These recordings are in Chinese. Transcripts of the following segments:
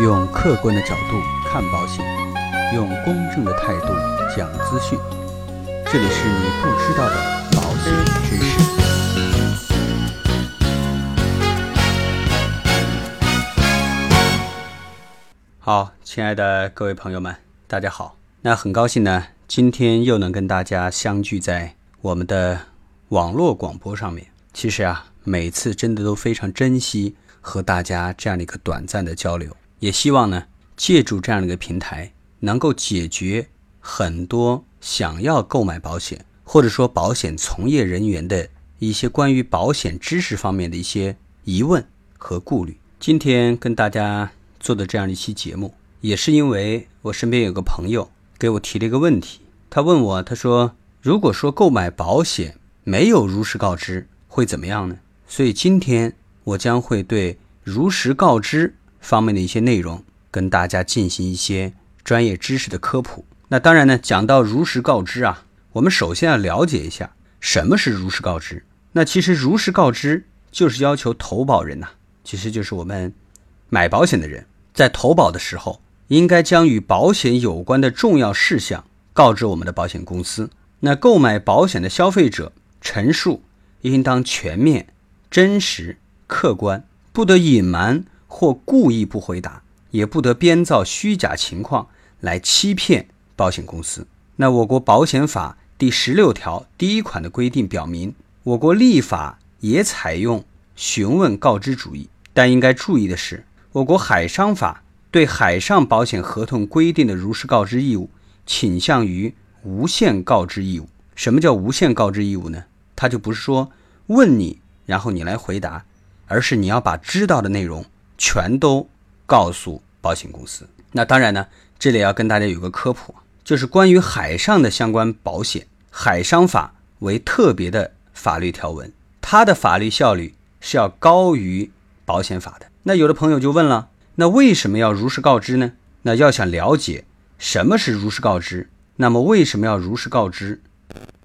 用客观的角度看保险，用公正的态度讲资讯。这里是你不知道的保险知识。好，亲爱的各位朋友们，大家好。那很高兴呢，今天又能跟大家相聚在我们的网络广播上面。其实啊，每次真的都非常珍惜和大家这样的一个短暂的交流，也希望呢，借助这样的一个平台，能够解决很多想要购买保险或者说保险从业人员的一些关于保险知识方面的一些疑问和顾虑。今天跟大家做的这样一期节目，也是因为我身边有个朋友给我提了一个问题，他问我，他说，如果说购买保险没有如实告知，会怎么样呢？所以今天我将会对如实告知方面的一些内容跟大家进行一些专业知识的科普。那当然呢，讲到如实告知啊，我们首先要了解一下什么是如实告知。那其实如实告知就是要求投保人呐、其实就是我们买保险的人，在投保的时候，应该将与保险有关的重要事项告知我们的保险公司。那购买保险的消费者陈述应当全面、真实、客观，不得隐瞒或故意不回答，也不得编造虚假情况来欺骗保险公司。那我国保险法第十六条第一款的规定表明，我国立法也采用询问告知主义，但应该注意的是，我国海商法对海上保险合同规定的如实告知义务倾向于无限告知义务。什么叫无限告知义务呢？它就不是说问你，然后你来回答，而是你要把知道的内容全都告诉保险公司。那当然呢，这里要跟大家有个科普，就是关于海上的相关保险，海商法为特别的法律条文，它的法律效力是要高于保险法的。那有的朋友就问了，那为什么要如实告知呢？那要想了解什么是如实告知，那么为什么要如实告知？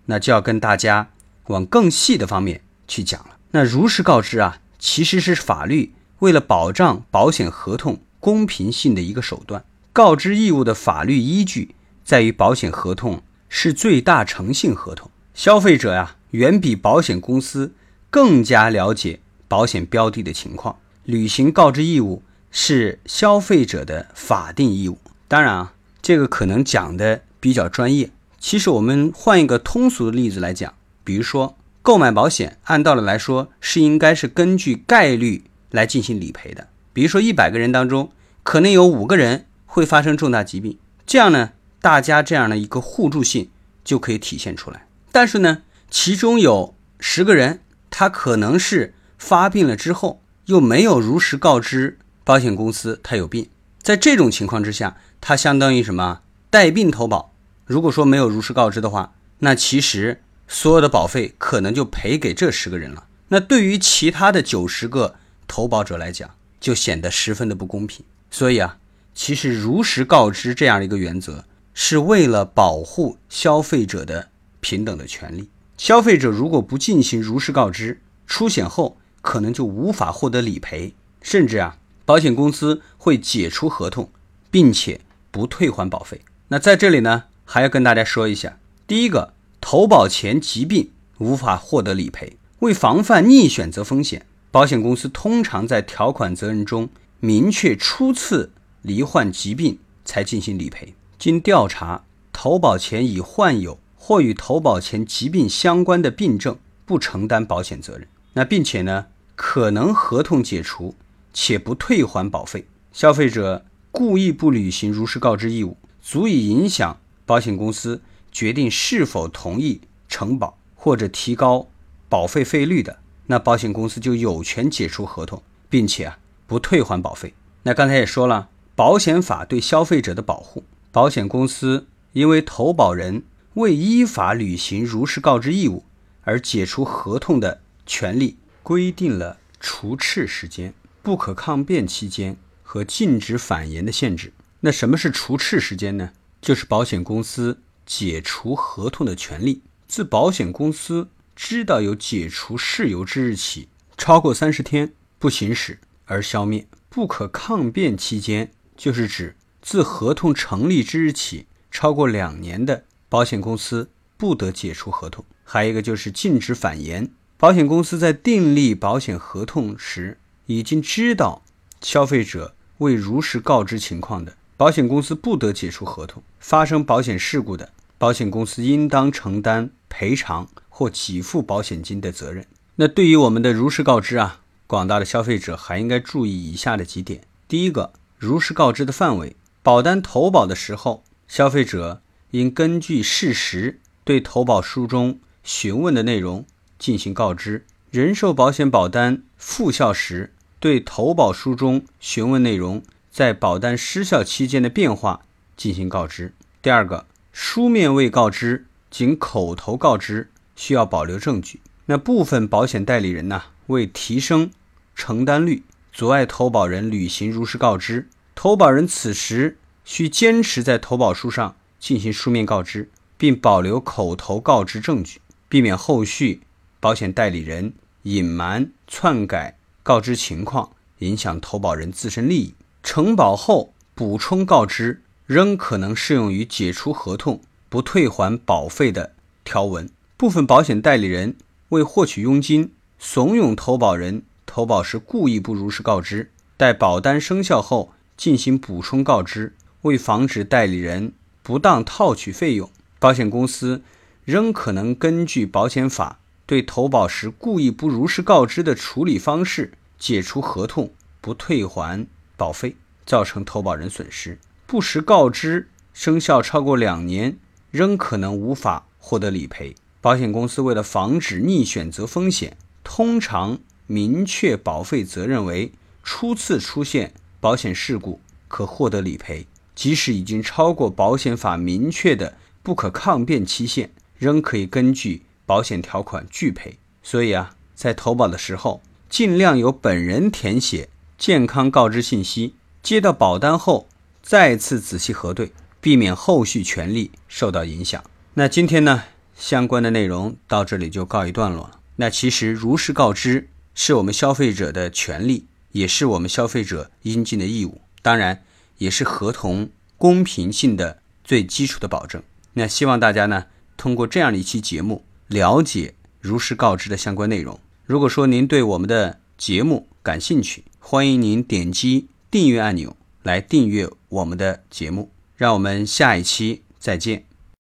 那就要跟大家往更细的方面去讲了。那如实告知啊，其实是法律为了保障保险合同公平性的一个手段。告知义务的法律依据在于保险合同是最大诚信合同，消费者呀、远比保险公司更加了解保险标的的情况，履行告知义务是消费者的法定义务。当然啊，这个可能讲的比较专业。其实我们换一个通俗的例子来讲，比如说购买保险，按道理来说是应该是根据概率来进行理赔的。比如说一百个人当中，可能有五个人会发生重大疾病，这样呢，大家这样的一个互助性就可以体现出来。但是呢，其中有十个人，他可能是发病了之后又没有如实告知保险公司他有病，在这种情况之下，他相当于什么带病投保。如果说没有如实告知的话，那其实所有的保费可能就赔给这十个人了。那对于其他的九十个投保者来讲，就显得十分的不公平。所以啊，其实如实告知这样一个原则，是为了保护消费者的平等的权利。消费者如果不进行如实告知，出险后可能就无法获得理赔，甚至啊，保险公司会解除合同，并且不退还保费。那在这里呢？还要跟大家说一下，第一个，投保前疾病无法获得理赔。为防范逆选择风险，保险公司通常在条款责任中明确初次罹患疾病才进行理赔。经调查，投保前已患有或与投保前疾病相关的病症，不承担保险责任。那并且呢，可能合同解除且不退还保费。消费者故意不履行如实告知义务，足以影响。保险公司决定是否同意承保或者提高保费费率的，那保险公司就有权解除合同，并且啊不退还保费。那刚才也说了，保险法对消费者的保护，保险公司因为投保人未依法履行如实告知义务而解除合同的权利，规定了除斥时间、不可抗辩期间和禁止反言的限制。那什么是除斥时间呢？就是保险公司解除合同的权利，自保险公司知道有解除事由之日起，超过三十天不行使而消灭。不可抗辩期间就是指自合同成立之日起超过两年的保险公司不得解除合同。还有一个就是禁止反延。保险公司在订立保险合同时，已经知道消费者未如实告知情况的，保险公司不得解除合同。发生保险事故的，保险公司应当承担赔偿或给付保险金的责任。那对于我们的如实告知啊，广大的消费者还应该注意以下的几点：第一个，如实告知的范围，保单投保的时候，消费者应根据事实对投保书中询问的内容。进行告知，人寿保险保单复效时，对投保书中询问内容在保单失效期间的变化进行告知。第二个，书面未告知，仅口头告知，需要保留证据。那部分保险代理人呢，为提升承担率，阻碍投保人履行如实告知，投保人此时需坚持在投保书上进行书面告知，并保留口头告知证据，避免后续。保险代理人隐瞒、篡改告知情况，影响投保人自身利益。承保后补充告知仍可能适用于解除合同不退还保费的条文。部分保险代理人为获取佣金，怂恿投保人投保时故意不如实告知，待保单生效后进行补充告知。为防止代理人不当套取费用，保险公司仍可能根据保险法。对投保时故意不如实告知的处理方式解除合同，不退还保费，造成投保人损失；不实告知生效超过两年，仍可能无法获得理赔。保险公司为了防止逆选择风险，通常明确保费责任为初次出现保险事故可获得理赔，即使已经超过保险法明确的不可抗辩期限，仍可以根据。保险条款拒赔，所以啊，在投保的时候，尽量由本人填写健康告知信息，接到保单后再次仔细核对，避免后续权利受到影响。那今天呢，相关的内容到这里就告一段落了。那其实如实告知是我们消费者的权利，也是我们消费者应尽的义务，当然也是合同公平性的最基础的保证。那希望大家呢，通过这样的一期节目。了解如实告知的相关内容。如果说您对我们的节目感兴趣，欢迎您点击订阅按钮来订阅我们的节目。让我们下一期再见。